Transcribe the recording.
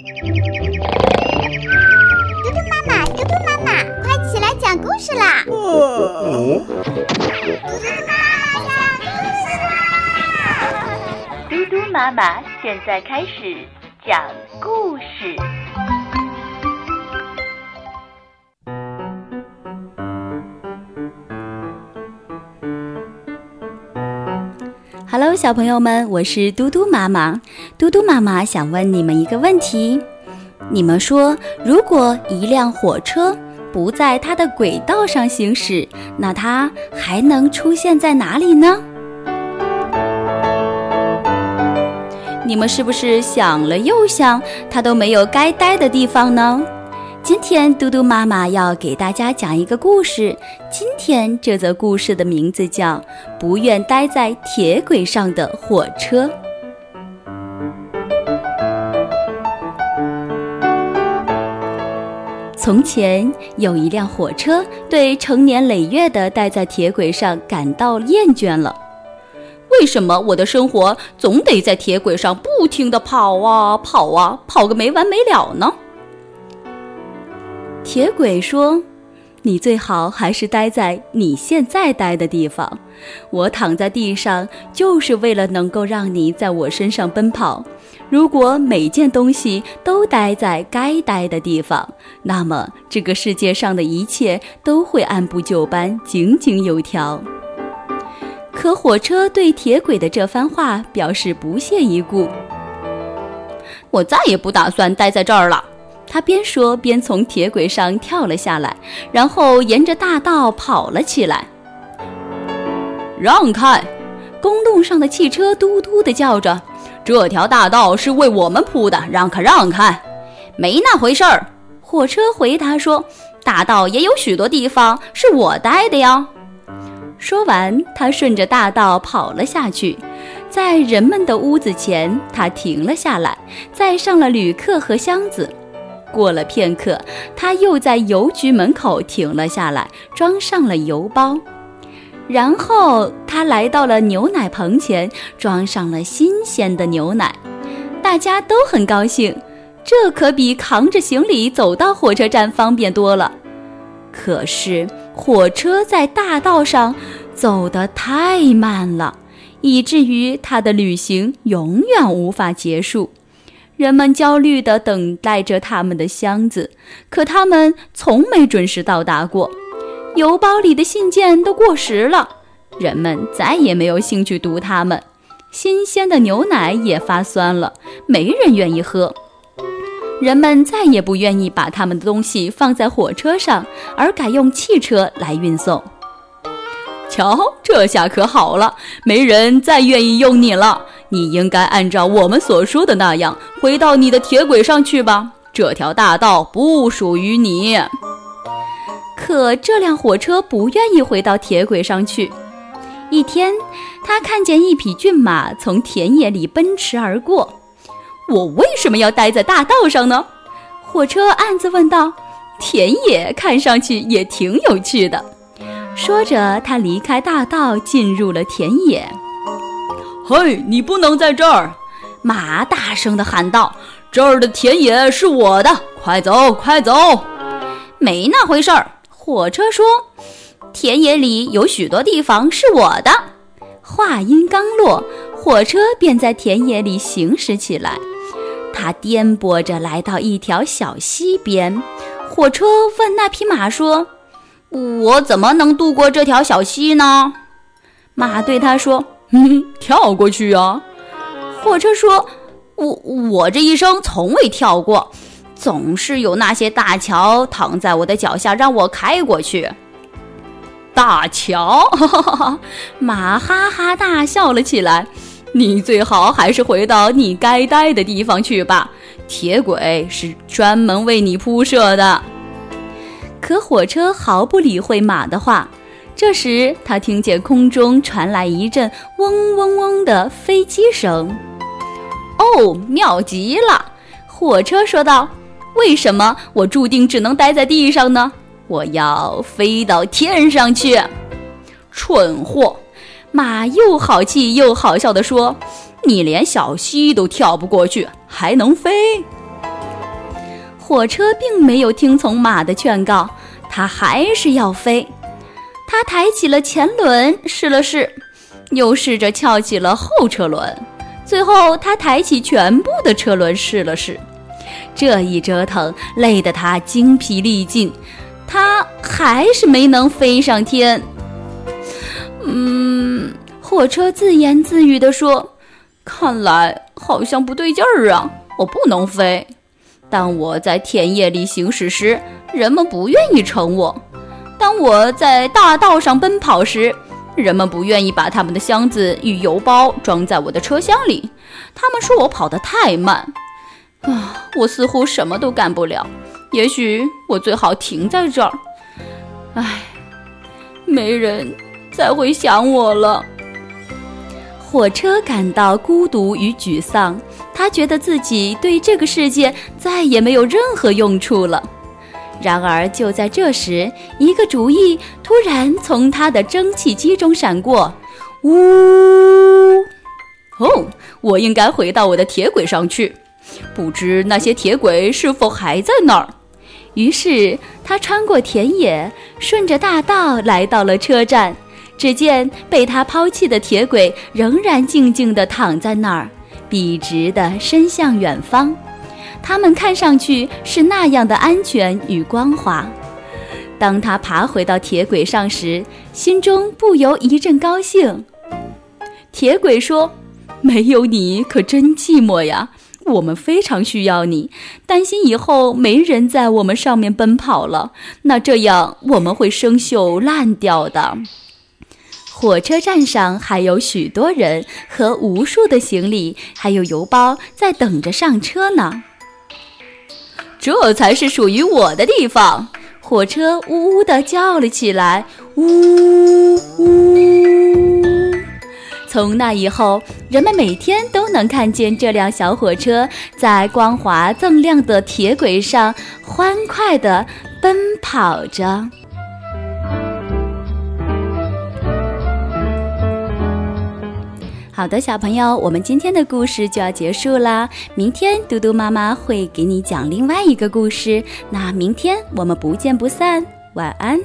嘟嘟妈妈，嘟嘟妈妈，快起来讲故事啦！嘟嘟妈妈讲故事啦！嘟嘟妈妈现在开始讲故事。小朋友们，我是嘟嘟妈妈。嘟嘟妈妈想问你们一个问题：你们说，如果一辆火车不在它的轨道上行驶，那它还能出现在哪里呢？你们是不是想了又想，它都没有该待的地方呢？今天嘟嘟妈妈要给大家讲一个故事。今天这则故事的名字叫《不愿待在铁轨上的火车》。从前有一辆火车，对成年累月的待在铁轨上感到厌倦了。为什么我的生活总得在铁轨上不停地跑啊跑啊，跑个没完没了呢？铁轨说：“你最好还是待在你现在待的地方。我躺在地上，就是为了能够让你在我身上奔跑。如果每件东西都待在该待的地方，那么这个世界上的一切都会按部就班、井井有条。”可火车对铁轨的这番话表示不屑一顾。我再也不打算待在这儿了。他边说边从铁轨上跳了下来，然后沿着大道跑了起来。让开！公路上的汽车嘟嘟地叫着：“这条大道是为我们铺的，让开，让开！”没那回事儿。火车回答说：“大道也有许多地方是我待的呀。”说完，他顺着大道跑了下去，在人们的屋子前，他停了下来，载上了旅客和箱子。过了片刻，他又在邮局门口停了下来，装上了邮包。然后他来到了牛奶棚前，装上了新鲜的牛奶。大家都很高兴，这可比扛着行李走到火车站方便多了。可是火车在大道上走得太慢了，以至于他的旅行永远无法结束。人们焦虑地等待着他们的箱子，可他们从没准时到达过。邮包里的信件都过时了，人们再也没有兴趣读它们。新鲜的牛奶也发酸了，没人愿意喝。人们再也不愿意把他们的东西放在火车上，而改用汽车来运送。瞧，这下可好了，没人再愿意用你了。你应该按照我们所说的那样，回到你的铁轨上去吧。这条大道不属于你。可这辆火车不愿意回到铁轨上去。一天，他看见一匹骏马从田野里奔驰而过。我为什么要待在大道上呢？火车暗自问道。田野看上去也挺有趣的。说着，他离开大道，进入了田野。嘿，你不能在这儿！马大声地喊道：“这儿的田野是我的，快走，快走！”没那回事儿。火车说：“田野里有许多地方是我的。”话音刚落，火车便在田野里行驶起来。它颠簸着来到一条小溪边。火车问那匹马说：“我怎么能渡过这条小溪呢？”马对他说。嗯，跳过去啊！火车说：“我我这一生从未跳过，总是有那些大桥躺在我的脚下，让我开过去。”大桥，马哈哈大笑了起来。你最好还是回到你该待的地方去吧，铁轨是专门为你铺设的。可火车毫不理会马的话。这时，他听见空中传来一阵嗡嗡嗡的飞机声。哦，妙极了！火车说道：“为什么我注定只能待在地上呢？我要飞到天上去！”蠢货！马又好气又好笑地说：“你连小溪都跳不过去，还能飞？”火车并没有听从马的劝告，它还是要飞。他抬起了前轮试了试，又试着翘起了后车轮，最后他抬起全部的车轮试了试。这一折腾，累得他精疲力尽，他还是没能飞上天。嗯，火车自言自语地说：“看来好像不对劲儿啊，我不能飞。当我在田野里行驶时，人们不愿意乘我；当我在大道上奔跑时，人们不愿意把他们的箱子与邮包装在我的车厢里。他们说我跑得太慢。啊，我似乎什么都干不了。也许我最好停在这儿。唉，没人。”再会想我了。火车感到孤独与沮丧，他觉得自己对这个世界再也没有任何用处了。然而，就在这时，一个主意突然从他的蒸汽机中闪过。呜！哦，我应该回到我的铁轨上去。不知那些铁轨是否还在那儿？于是，他穿过田野，顺着大道来到了车站。只见被他抛弃的铁轨仍然静静地躺在那儿，笔直地伸向远方。它们看上去是那样的安全与光滑。当他爬回到铁轨上时，心中不由一阵高兴。铁轨说：“没有你可真寂寞呀！我们非常需要你，担心以后没人在我们上面奔跑了，那这样我们会生锈烂掉的。”火车站上还有许多人和无数的行李，还有邮包在等着上车呢。这才是属于我的地方！火车呜呜地叫了起来，呜呜。从那以后，人们每天都能看见这辆小火车在光滑锃亮的铁轨上欢快地奔跑着。好的，小朋友，我们今天的故事就要结束啦。明天嘟嘟妈妈会给你讲另外一个故事，那明天我们不见不散。晚安。